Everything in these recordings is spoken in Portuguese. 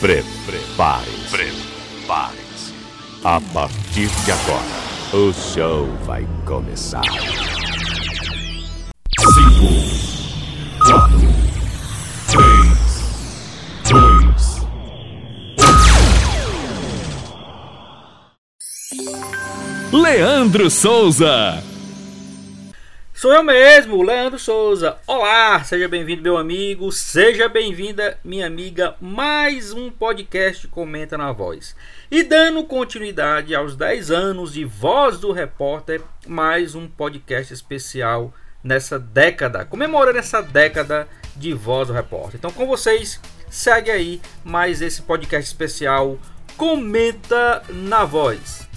Prepare-se. Prepare-se. A partir de agora, o show vai começar. Cinco, quatro, três, dois. Leandro Souza. Sou eu mesmo, Leandro Souza. Olá, seja bem-vindo, meu amigo, seja bem-vinda, minha amiga. Mais um podcast Comenta na Voz. E dando continuidade aos 10 anos de Voz do Repórter, mais um podcast especial nessa década, comemorando essa década de Voz do Repórter. Então, com vocês, segue aí mais esse podcast especial Comenta na Voz.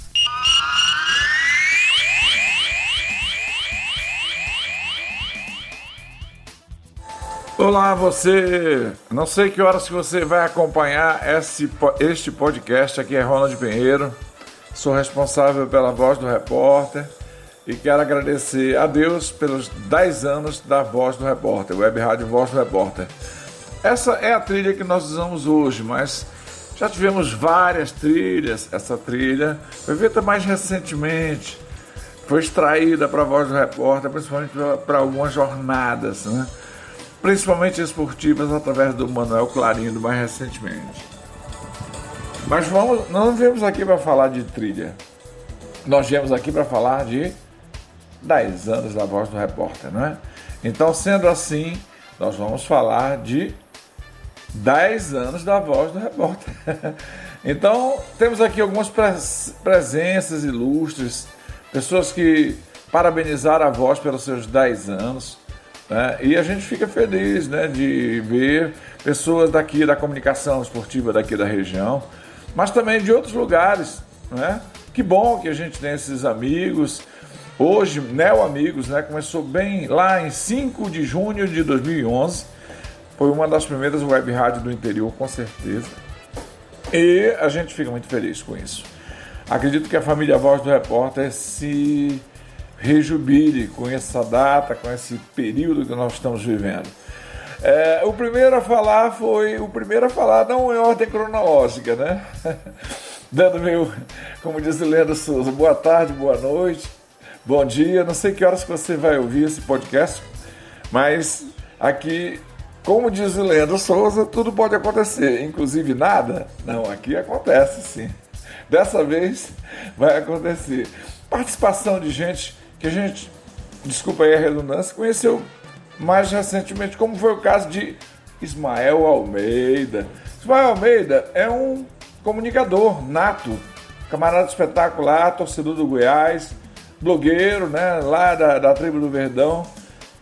Olá, você. Não sei que horas que você vai acompanhar esse, este podcast. Aqui é Ronald Pinheiro. Sou responsável pela Voz do Repórter e quero agradecer a Deus pelos 10 anos da Voz do Repórter, Web Rádio Voz do Repórter. Essa é a trilha que nós usamos hoje, mas já tivemos várias trilhas. Essa trilha foi feita mais recentemente, foi extraída para a Voz do Repórter, principalmente para algumas jornadas, né? Principalmente esportivas, através do Manuel Clarindo mais recentemente. Mas vamos, não viemos aqui para falar de trilha. Nós viemos aqui para falar de 10 anos da voz do repórter, não é? Então, sendo assim, nós vamos falar de 10 anos da voz do repórter. então, temos aqui algumas presenças ilustres, pessoas que parabenizaram a voz pelos seus 10 anos. Né? E a gente fica feliz né, de ver pessoas daqui da comunicação esportiva daqui da região, mas também de outros lugares. Né? Que bom que a gente tem esses amigos. Hoje, Neo Amigos né, começou bem lá em 5 de junho de 2011. Foi uma das primeiras web rádios do interior, com certeza. E a gente fica muito feliz com isso. Acredito que a família Voz do Repórter se rejubile com essa data, com esse período que nós estamos vivendo. É, o primeiro a falar foi o primeiro a falar não em ordem cronológica, né? Dando meu, como diz o Leandro Souza, boa tarde, boa noite, bom dia. Não sei que horas que você vai ouvir esse podcast, mas aqui, como diz o Leandro Souza, tudo pode acontecer, inclusive nada. Não, aqui acontece sim. Dessa vez vai acontecer. Participação de gente que a gente, desculpa aí a redundância, conheceu mais recentemente, como foi o caso de Ismael Almeida. Ismael Almeida é um comunicador nato, camarada espetacular, torcedor do Goiás, blogueiro, né, lá da, da tribo do Verdão,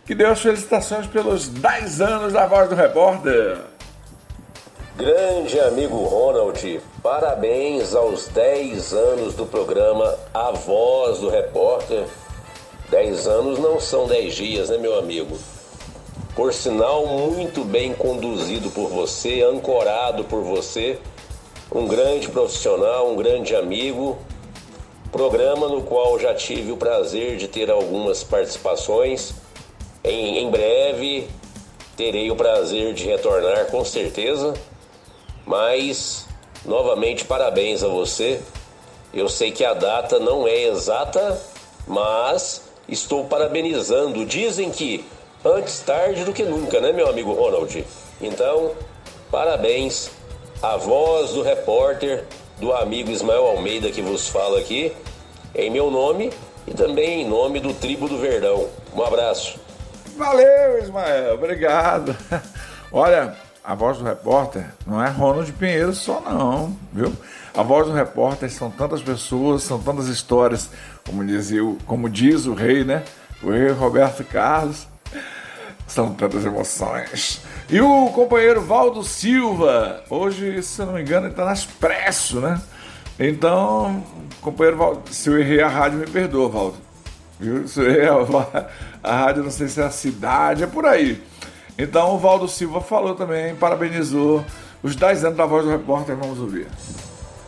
que deu as felicitações pelos 10 anos da Voz do Repórter. Grande amigo Ronald, parabéns aos 10 anos do programa A Voz do Repórter Dez anos não são dez dias, né, meu amigo? Por sinal, muito bem conduzido por você, ancorado por você, um grande profissional, um grande amigo. Programa no qual já tive o prazer de ter algumas participações. Em, em breve terei o prazer de retornar, com certeza. Mas, novamente, parabéns a você. Eu sei que a data não é exata, mas Estou parabenizando. Dizem que antes tarde do que nunca, né, meu amigo Ronald? Então, parabéns à voz do repórter, do amigo Ismael Almeida que vos fala aqui, em meu nome e também em nome do Tribo do Verdão. Um abraço. Valeu, Ismael, obrigado. Olha, a voz do repórter não é Ronald Pinheiro só não, viu? A voz do repórter são tantas pessoas, são tantas histórias, como, dizia, como diz o rei, né? O rei Roberto Carlos. São tantas emoções. E o companheiro Valdo Silva, hoje, se eu não me engano, ele está na Expresso, né? Então, companheiro Valdo, se eu errei a rádio, me perdoa, Valdo. Viu? Se eu errei a, a rádio, não sei se é a cidade, é por aí. Então, o Valdo Silva falou também, parabenizou os 10 anos da Voz do Repórter, vamos ouvir.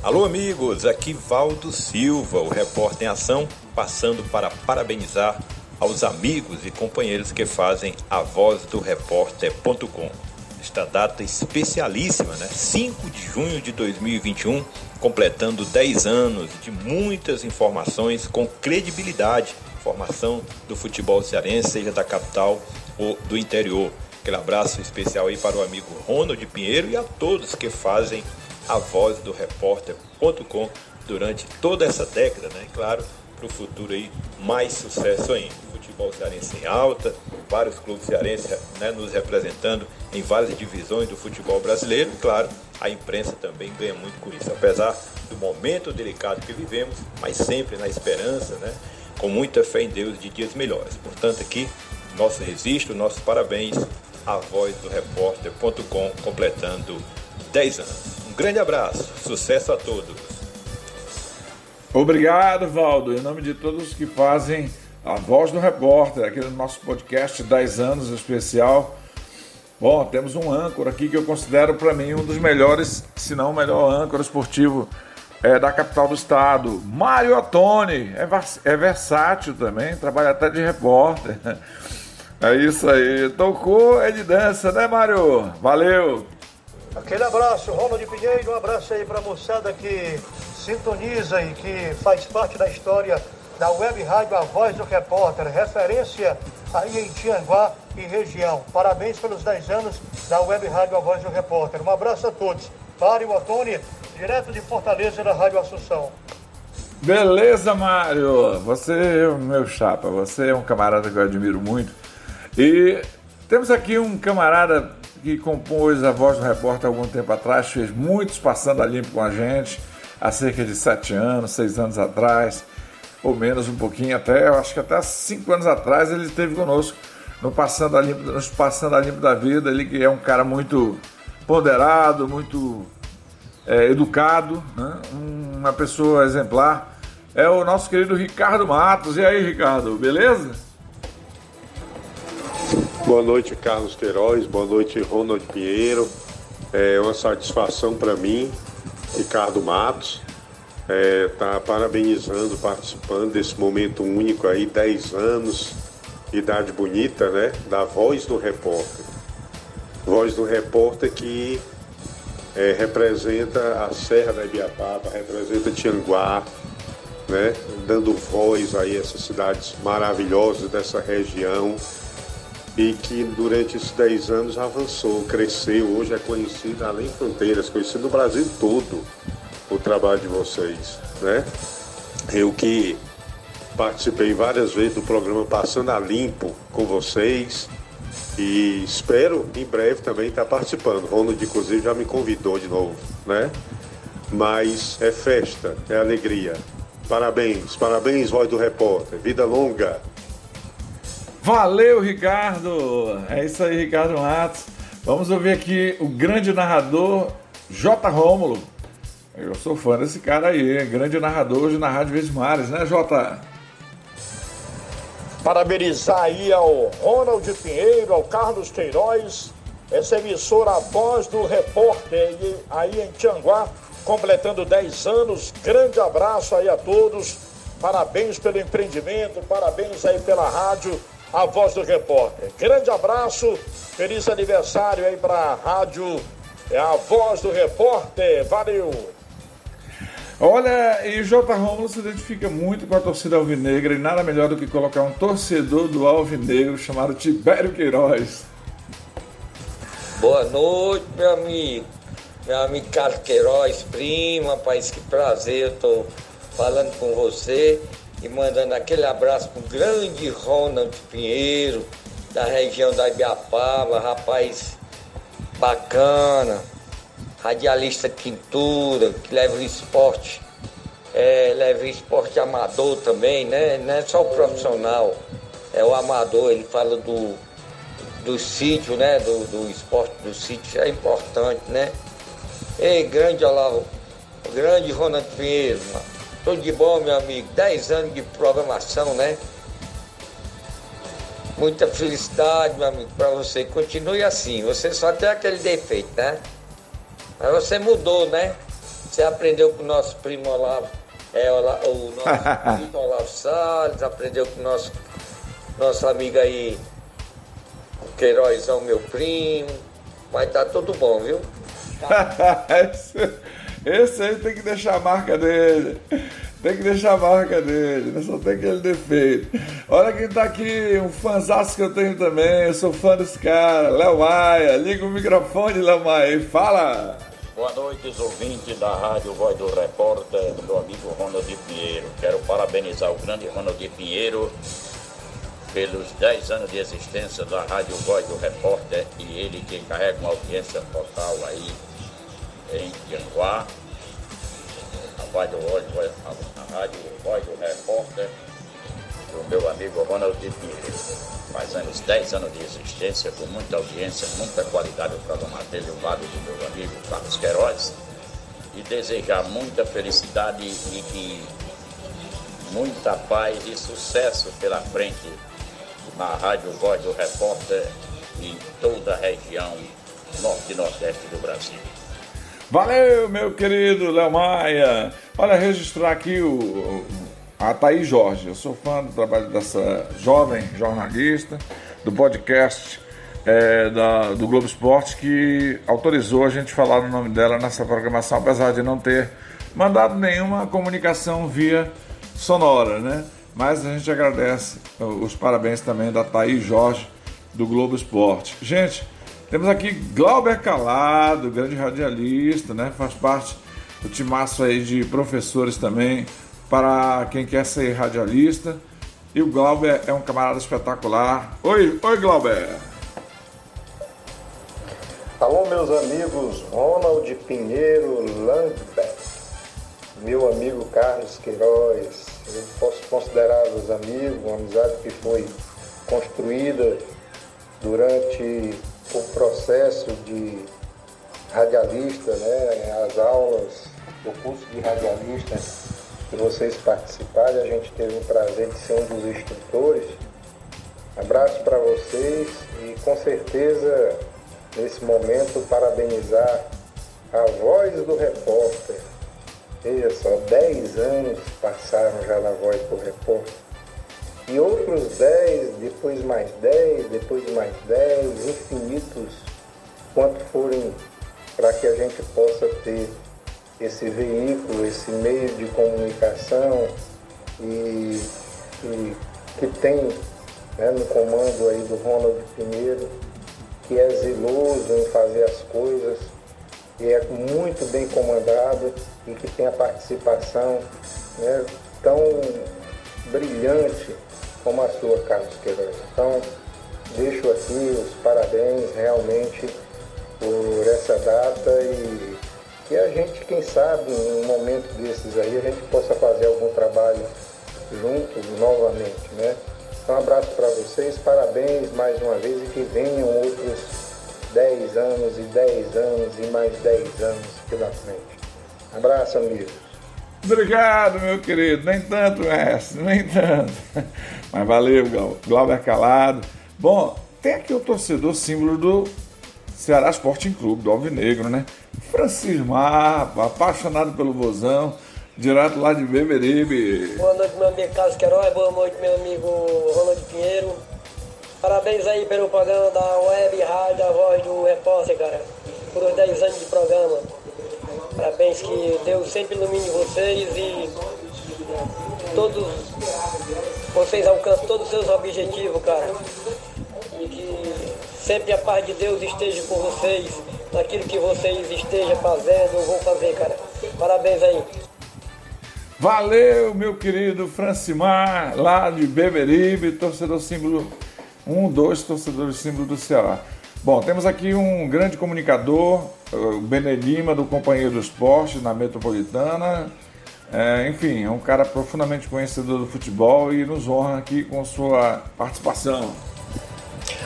Alô, amigos, aqui Valdo Silva, o repórter em ação, passando para parabenizar aos amigos e companheiros que fazem a voz do repórter.com. nesta data especialíssima, né? 5 de junho de 2021, completando 10 anos de muitas informações com credibilidade, formação do futebol cearense, seja da capital ou do interior. Aquele abraço especial aí para o amigo Ronald Pinheiro e a todos que fazem a voz do repórter.com durante toda essa década, né? Claro, para o futuro aí mais sucesso ainda. Futebol cearense em alta, vários clubes cearenses né, nos representando em várias divisões do futebol brasileiro. E, claro, a imprensa também ganha muito com isso, apesar do momento delicado que vivemos, mas sempre na esperança, né? Com muita fé em Deus de dias melhores. Portanto, aqui, nosso registro, nossos parabéns à voz do repórter.com, completando 10 anos. Grande abraço, sucesso a todos. Obrigado, Valdo. Em nome de todos que fazem a voz do repórter, aqui no nosso podcast 10 anos especial. Bom, temos um âncora aqui que eu considero para mim um dos melhores, se não o melhor âncora esportivo é, da capital do estado. Mário Ottoni, é, é versátil também, trabalha até de repórter. É isso aí. Tocou, é de dança, né, Mário? Valeu! Aquele abraço, Ronald Pinheiro, um abraço aí para a moçada que sintoniza e que faz parte da história da Web Rádio A Voz do Repórter, referência aí em Tianguá e região. Parabéns pelos 10 anos da Web Rádio A Voz do Repórter. Um abraço a todos. Mário Ottoni, direto de Fortaleza da Rádio Assunção. Beleza, Mário. Você é meu chapa. Você é um camarada que eu admiro muito. E temos aqui um camarada que compôs a voz do repórter há algum tempo atrás, fez muitos passando a limpo com a gente, há cerca de sete anos, seis anos atrás, ou menos um pouquinho até, eu acho que até cinco anos atrás ele esteve conosco no Passando a Limpo, nos Passando a Limpo da Vida, ele que é um cara muito ponderado, muito é, educado, né? uma pessoa exemplar, é o nosso querido Ricardo Matos. E aí, Ricardo, beleza? Boa noite, Carlos Queiroz. Boa noite, Ronald Pinheiro. É uma satisfação para mim, Ricardo Matos, é, tá parabenizando, participando desse momento único aí, 10 anos, idade bonita, né? Da Voz do Repórter. Voz do Repórter que é, representa a Serra da Ibiapaba, representa Tianguá, né? Dando voz aí a essas cidades maravilhosas dessa região e que durante esses 10 anos avançou, cresceu, hoje é conhecido além fronteiras, conhecido no Brasil todo o trabalho de vocês, né? Eu que participei várias vezes do programa Passando a Limpo com vocês e espero em breve também estar participando. Ronald, inclusive, já me convidou de novo, né? Mas é festa, é alegria. Parabéns, parabéns, voz do repórter. Vida longa. Valeu, Ricardo! É isso aí, Ricardo Matos. Vamos ouvir aqui o grande narrador J. Rômulo. Eu sou fã desse cara aí, grande narrador hoje na Rádio Vezes Mares, né, Jota? Parabenizar aí ao Ronald Pinheiro, ao Carlos Queiroz, essa emissora A Voz do Repórter aí em Tianguá, completando 10 anos. Grande abraço aí a todos. Parabéns pelo empreendimento, parabéns aí pela rádio a voz do repórter. Grande abraço, feliz aniversário aí para a rádio, é a voz do repórter. Valeu! Olha, e J. Romulo se identifica muito com a torcida alvinegra e nada melhor do que colocar um torcedor do alvinegro chamado Tibério Queiroz. Boa noite, meu amigo. Meu amigo Carlos Queiroz, primo, rapaz, que prazer, eu tô falando com você e mandando aquele abraço pro grande Ronald Pinheiro, da região da Ibiapaba, rapaz bacana, radialista quintura, que leva o esporte, é, leva o esporte amador também, né? Não é só o profissional, é o amador, ele fala do, do sítio, né? Do, do esporte do sítio, é importante, né? Ei, grande Olavo, grande Ronald Pinheiro, mano. Tudo de bom, meu amigo. 10 anos de programação, né? Muita felicidade, meu amigo, para você. Continue assim. Você só tem aquele defeito, né? Mas você mudou, né? Você aprendeu com o nosso primo Olavo, é, o nosso primo Olavo Salles, aprendeu com o nosso, nosso amigo aí, Queirozão, meu primo. Mas tá tudo bom, viu? esse, esse aí tem que deixar a marca dele. Tem que deixar a marca dele, não só tem aquele defeito. Olha quem tá aqui, um fãzaço que eu tenho também, eu sou fã desse cara, Léo Maia. Liga o microfone, Léo Maia, e fala! Boa noite, ouvintes da Rádio Voz do Repórter, meu amigo Ronald Pinheiro. Quero parabenizar o grande Ronald Pinheiro pelos 10 anos de existência da Rádio Voz do Repórter e ele que carrega uma audiência total aí em Tianguá. A, Voz do, a Rádio Voz do Repórter do meu amigo Ronald Pinheiro. Faz anos, 10 anos de existência, com muita audiência, muita qualidade o programa dele, o lado do meu amigo Carlos Queiroz. E desejar muita felicidade e que muita paz e sucesso pela frente na Rádio Voz do Repórter em toda a região norte e nordeste do Brasil. Valeu, meu querido Léo Maia. Olha, registrar aqui o, a Thaís Jorge. Eu sou fã do trabalho dessa jovem jornalista, do podcast é, da, do Globo Esporte, que autorizou a gente falar o no nome dela nessa programação, apesar de não ter mandado nenhuma comunicação via sonora, né? Mas a gente agradece os parabéns também da Thaís Jorge, do Globo Esporte. Gente, temos aqui Glauber Calado, grande radialista, né? Faz parte do timaço aí de professores também para quem quer ser radialista. E o Glauber é um camarada espetacular. Oi, oi Glauber! Alô, meus amigos Ronald Pinheiro Landbeck, meu amigo Carlos Queiroz, eu posso considerá-los amigos, uma amizade que foi construída durante o processo de radialista, né, as aulas, o curso de radialista que vocês participaram, a gente teve o prazer de ser um dos instrutores. Abraço para vocês e com certeza nesse momento parabenizar a voz do repórter. Veja só, 10 anos passaram já na voz do repórter. E outros 10, depois mais 10, depois mais 10, infinitos, quanto forem para que a gente possa ter esse veículo, esse meio de comunicação e, e que tem né, no comando aí do Ronald Pinheiro, que é zeloso em fazer as coisas, e é muito bem comandado e que tem a participação né, tão brilhante como a sua, Carlos Queiroz. Então, deixo aqui os parabéns realmente por essa data e que a gente, quem sabe, em um momento desses aí, a gente possa fazer algum trabalho juntos novamente, né? Então, um abraço para vocês, parabéns mais uma vez e que venham outros 10 anos e 10 anos e mais 10 anos pela frente. Abraço, amigos. Obrigado, meu querido. Nem tanto, mestre, nem tanto. Mas valeu, Glauber Calado. Bom, tem aqui o torcedor símbolo do Ceará Sporting Clube, do Alvinegro, né? Francismar, apaixonado pelo vozão, direto lá de Beberibe. Boa noite, meu amigo Carlos Queiroz, boa noite, meu amigo Ronald Pinheiro. Parabéns aí pelo programa da Web Rádio A Voz do Repórter, cara, por os 10 anos de programa. Parabéns, que Deus sempre ilumine vocês e todos vocês alcancem todos os seus objetivos, cara. E que sempre a paz de Deus esteja com vocês naquilo que vocês estejam fazendo, eu vou fazer, cara. Parabéns aí. Valeu, meu querido Francimar, lá de Beberibe, torcedor símbolo, um, dois torcedores símbolo do Ceará. Bom, temos aqui um grande comunicador, o Benê Lima, do Companheiro do Esporte, na Metropolitana. É, enfim, é um cara profundamente conhecedor do futebol e nos honra aqui com sua participação.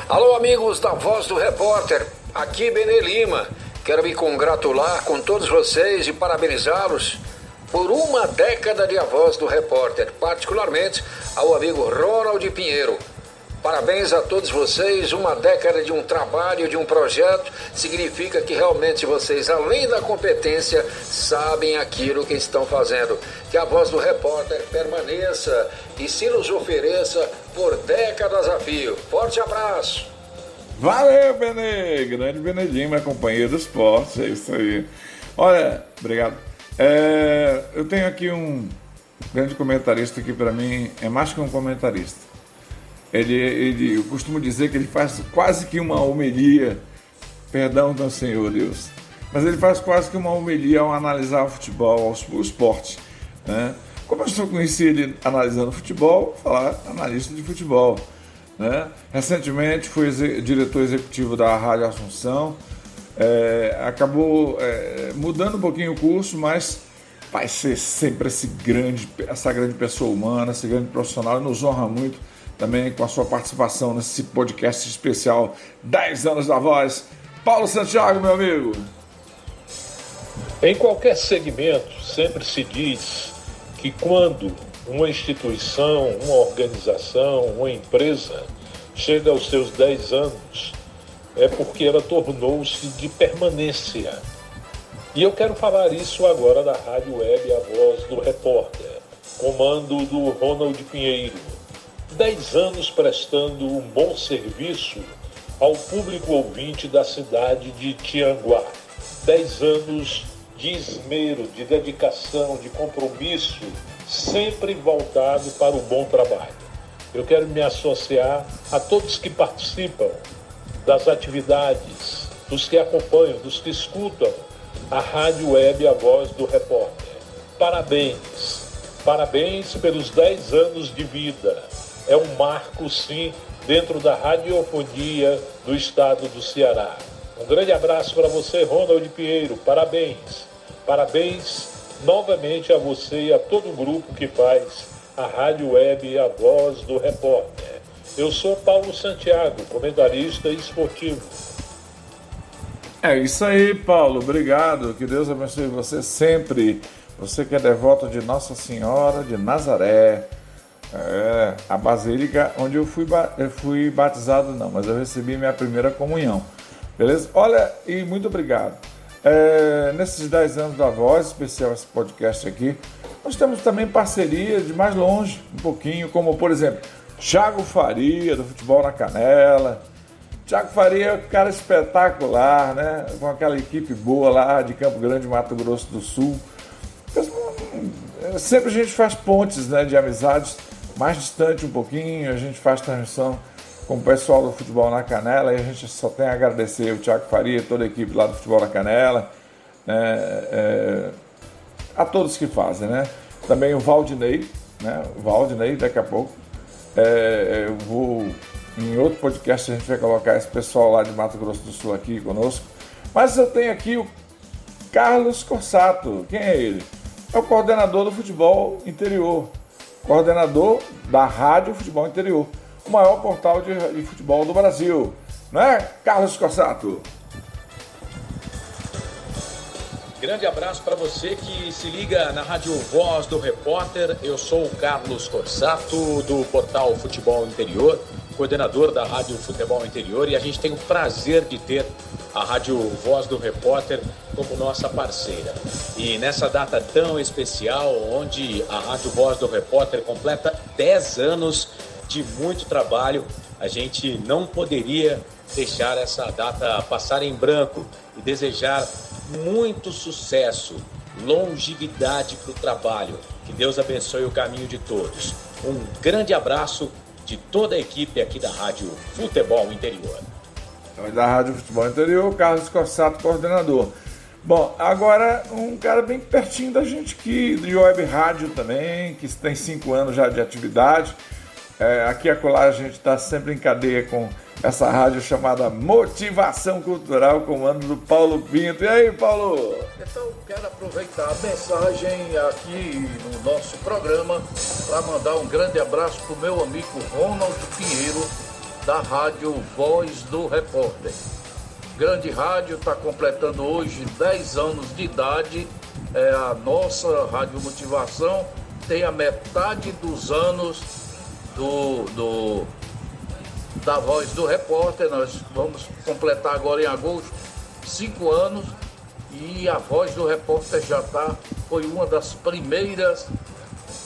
Alô, amigos da Voz do Repórter. Aqui Benê Lima. Quero me congratular com todos vocês e parabenizá-los por uma década de A Voz do Repórter, particularmente ao amigo Ronald Pinheiro. Parabéns a todos vocês. Uma década de um trabalho, de um projeto, significa que realmente vocês, além da competência, sabem aquilo que estão fazendo. Que a voz do repórter permaneça e se nos ofereça por décadas a fio. Forte abraço. Valeu, Benê! Grande Benedinho, meu companheiro do esporte, é isso aí. Olha, obrigado. É, eu tenho aqui um grande comentarista que para mim é mais que um comentarista. Ele, ele, eu costumo dizer que ele faz quase que uma homilia, perdão do Senhor Deus, mas ele faz quase que uma homilia ao analisar o futebol, o esporte. Né? Como eu só conheci ele analisando futebol, falar analista de futebol. Né? Recentemente fui diretor executivo da Rádio Assunção, é, acabou é, mudando um pouquinho o curso, mas vai ser sempre esse grande, essa grande pessoa humana, esse grande profissional, nos honra muito também com a sua participação nesse podcast especial 10 anos da voz. Paulo Santiago, meu amigo. Em qualquer segmento, sempre se diz que quando uma instituição, uma organização, uma empresa chega aos seus 10 anos, é porque ela tornou-se de permanência. E eu quero falar isso agora da Rádio Web A Voz do Repórter, comando do Ronald Pinheiro. 10 anos prestando um bom serviço ao público ouvinte da cidade de Tianguá. 10 anos de esmero, de dedicação, de compromisso sempre voltado para o bom trabalho. Eu quero me associar a todos que participam das atividades, dos que acompanham, dos que escutam a Rádio Web A Voz do Repórter. Parabéns, parabéns pelos 10 anos de vida. É um marco, sim, dentro da radiofonia do estado do Ceará. Um grande abraço para você, Ronald Pinheiro. Parabéns. Parabéns novamente a você e a todo o grupo que faz a Rádio Web A Voz do Repórter. Eu sou Paulo Santiago, comentarista esportivo. É isso aí, Paulo. Obrigado. Que Deus abençoe você sempre. Você que é devoto de Nossa Senhora de Nazaré. É, a Basílica onde eu fui, eu fui batizado, não, mas eu recebi minha primeira comunhão. Beleza? Olha, e muito obrigado. É, nesses 10 anos da Voz, especial esse podcast aqui, nós temos também parceria de mais longe, um pouquinho, como por exemplo, Thiago Faria, do Futebol na Canela. Thiago Faria é um cara espetacular, né? Com aquela equipe boa lá de Campo Grande, Mato Grosso do Sul. Sempre a gente faz pontes né, de amizades mais distante um pouquinho, a gente faz transmissão com o pessoal do Futebol na Canela, e a gente só tem a agradecer o Tiago Faria, toda a equipe lá do Futebol na Canela, né, é, a todos que fazem, né? Também o Valdinei, né? O Valdinei, daqui a pouco. É, eu vou, em outro podcast, a gente vai colocar esse pessoal lá de Mato Grosso do Sul aqui conosco. Mas eu tenho aqui o Carlos Corsato. Quem é ele? É o coordenador do futebol interior, coordenador da Rádio Futebol Interior o maior portal de, de futebol do Brasil. Não é, Carlos Cossato? Grande abraço para você que se liga na Rádio Voz do Repórter. Eu sou o Carlos Corsato, do portal Futebol Interior, coordenador da Rádio Futebol Interior, e a gente tem o prazer de ter a Rádio Voz do Repórter como nossa parceira. E nessa data tão especial, onde a Rádio Voz do Repórter completa 10 anos de muito trabalho. A gente não poderia deixar essa data passar em branco e desejar muito sucesso, longevidade para o trabalho. Que Deus abençoe o caminho de todos. Um grande abraço de toda a equipe aqui da Rádio Futebol Interior. Da Rádio Futebol Interior, Carlos Corsato, coordenador. Bom, agora um cara bem pertinho da gente aqui, de web rádio também, que tem cinco anos já de atividade. É, aqui a acolá a gente está sempre em cadeia com essa rádio chamada Motivação Cultural, comando do Paulo Pinto. E aí, Paulo? Então, quero aproveitar a mensagem aqui no nosso programa para mandar um grande abraço para o meu amigo Ronald Pinheiro, da Rádio Voz do Repórter. Grande rádio, está completando hoje 10 anos de idade. É a nossa Rádio Motivação tem a metade dos anos do, do, da voz do repórter. Nós vamos completar agora em agosto cinco anos e a voz do repórter já está, foi uma das primeiras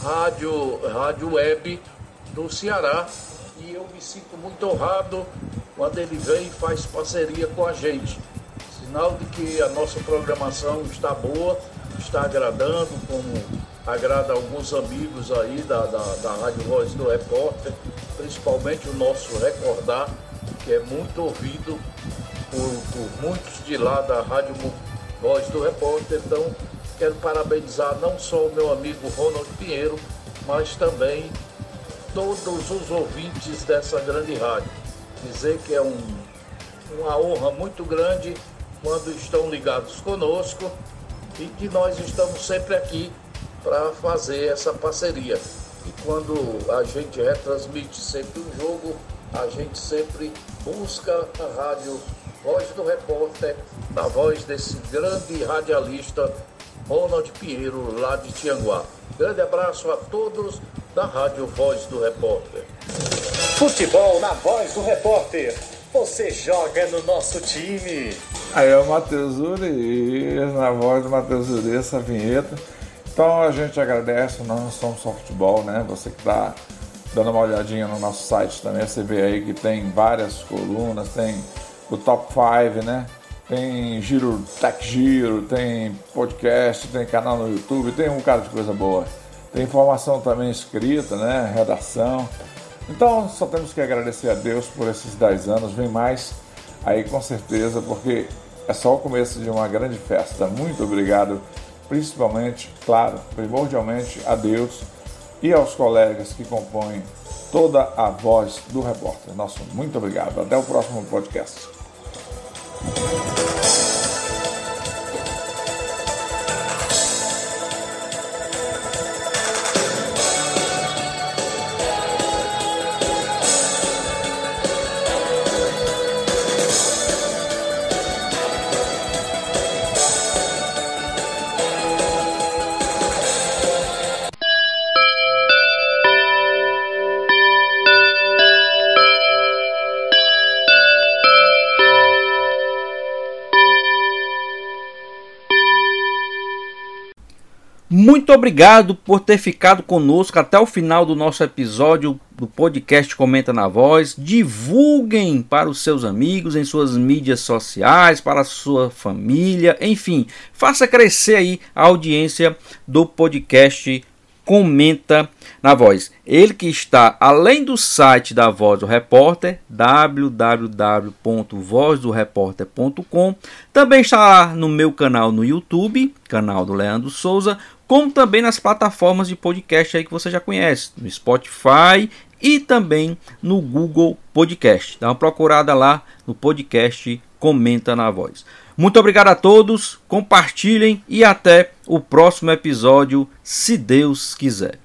rádio, rádio web do Ceará e eu me sinto muito honrado quando ele vem e faz parceria com a gente. Sinal de que a nossa programação está boa, está agradando, como agrada alguns amigos aí da, da, da Rádio Voz do Repórter, principalmente o nosso Recordar, que é muito ouvido por, por muitos de lá da Rádio Voz do Repórter. Então, quero parabenizar não só o meu amigo Ronald Pinheiro, mas também todos os ouvintes dessa grande rádio. Dizer que é um, uma honra muito grande quando estão ligados conosco e que nós estamos sempre aqui para fazer essa parceria. E quando a gente retransmite sempre um jogo, a gente sempre busca a rádio Voz do Repórter, na voz desse grande radialista Ronald Pinheiro, lá de Tianguá. Grande abraço a todos da Rádio Voz do Repórter. Futebol na Voz do Repórter. Você joga no nosso time. Aí é o Matheus Uri, na voz do Matheus Uri, essa vinheta. Então a gente agradece, nós não somos só futebol, né? Você que está dando uma olhadinha no nosso site também, você vê aí que tem várias colunas, tem o Top 5, né? Tem Giro Tech Giro, tem podcast, tem canal no YouTube, tem um cara de coisa boa. Tem informação também escrita, né? Redação. Então só temos que agradecer a Deus por esses 10 anos, vem mais aí com certeza, porque é só o começo de uma grande festa. Muito obrigado principalmente, claro, primordialmente a Deus e aos colegas que compõem toda a voz do repórter. Nosso muito obrigado. Até o próximo podcast. Muito obrigado por ter ficado conosco até o final do nosso episódio do podcast Comenta na Voz. Divulguem para os seus amigos em suas mídias sociais, para a sua família, enfim, faça crescer aí a audiência do podcast Comenta na Voz. Ele que está além do site da Voz do Repórter, www.vozdoreporter.com, também está no meu canal no YouTube, canal do Leandro Souza, como também nas plataformas de podcast aí que você já conhece, no Spotify e também no Google Podcast. Dá uma procurada lá no podcast Comenta na Voz. Muito obrigado a todos, compartilhem e até o próximo episódio, se Deus quiser.